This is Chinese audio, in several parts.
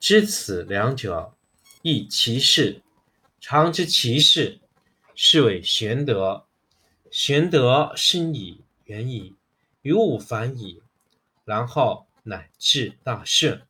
知此两者，亦其事。常知其事，是谓玄德。玄德深矣，远矣，于物反矣，然后乃至大顺。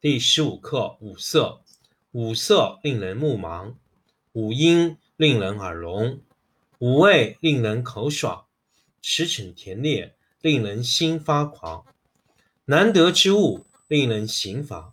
第十五课五色。五色令人目盲，五音令人耳聋，五味令人口爽，驰骋甜猎令人心发狂。难得之物，令人行妨。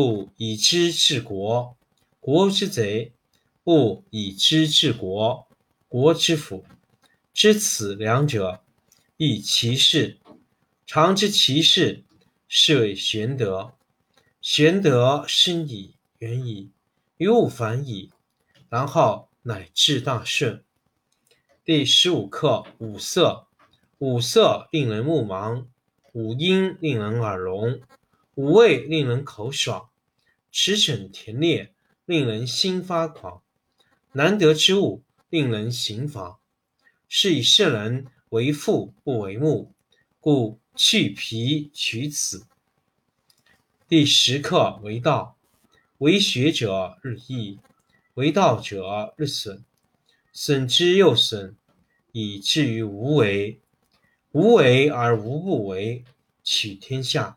故以知治国，国之贼；不以知治国，国之福。知此两者，亦其事。常知其事，是谓玄德。玄德深矣，远矣，于物反矣，然后乃至大顺。第十五课五色。五色令人目盲，五音令人耳聋。五味令人口爽，驰骋甜猎令人心发狂。难得之物，令人行妨。是以圣人为父不为目，故去皮取此。第十课为道，为学者日益，为道者日损，损之又损，以至于无为。无为而无不为，取天下。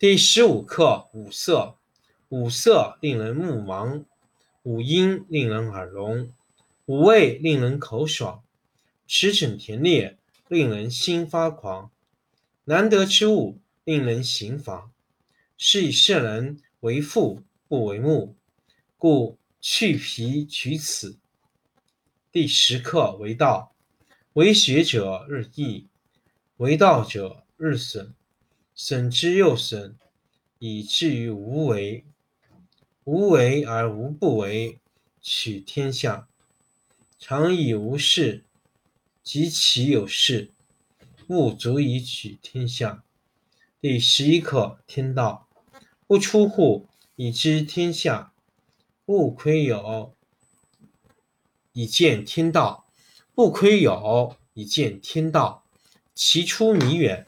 第十五课五色。五色令人目盲，五音令人耳聋，五味令人口爽，驰骋甜猎令人心发狂。难得之物，令人行妨。是以圣人为父不为目，故去皮取此。第十课为道，为学者日益，为道者日损。损之又损，以至于无为。无为而无不为，取天下常以无事，及其有事，不足以取天下。第十一课：天道不出户，以知天下；不窥有，以见天道。不窥有，以见天道。其出弥远，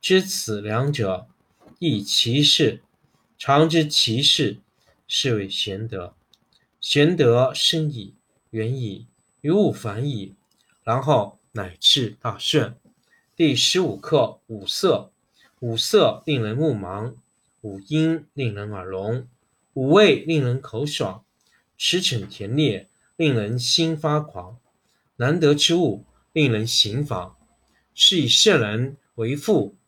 知此两者，亦其事。常知其事。是谓玄德，玄德深矣，远矣，于物反矣，然后乃至大顺。第十五课：五色。五色令人目盲，五音令人耳聋，五味令人口爽，驰骋甜猎令人心发狂。难得之物，令人行妨。是以圣人为父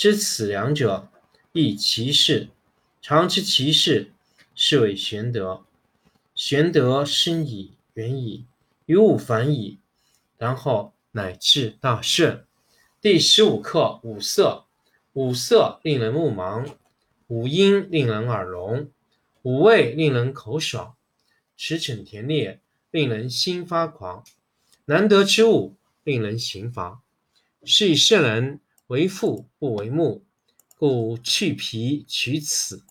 知此两者，亦其事。常知其事，是谓玄德。玄德深矣，远矣，于物反矣，然后乃至大顺。第十五课：五色。五色令人目盲，五音令人耳聋，五味令人口爽，驰骋甜猎令人心发狂。难得之物，令人行妨。是以圣人为父不为目，故去皮取此。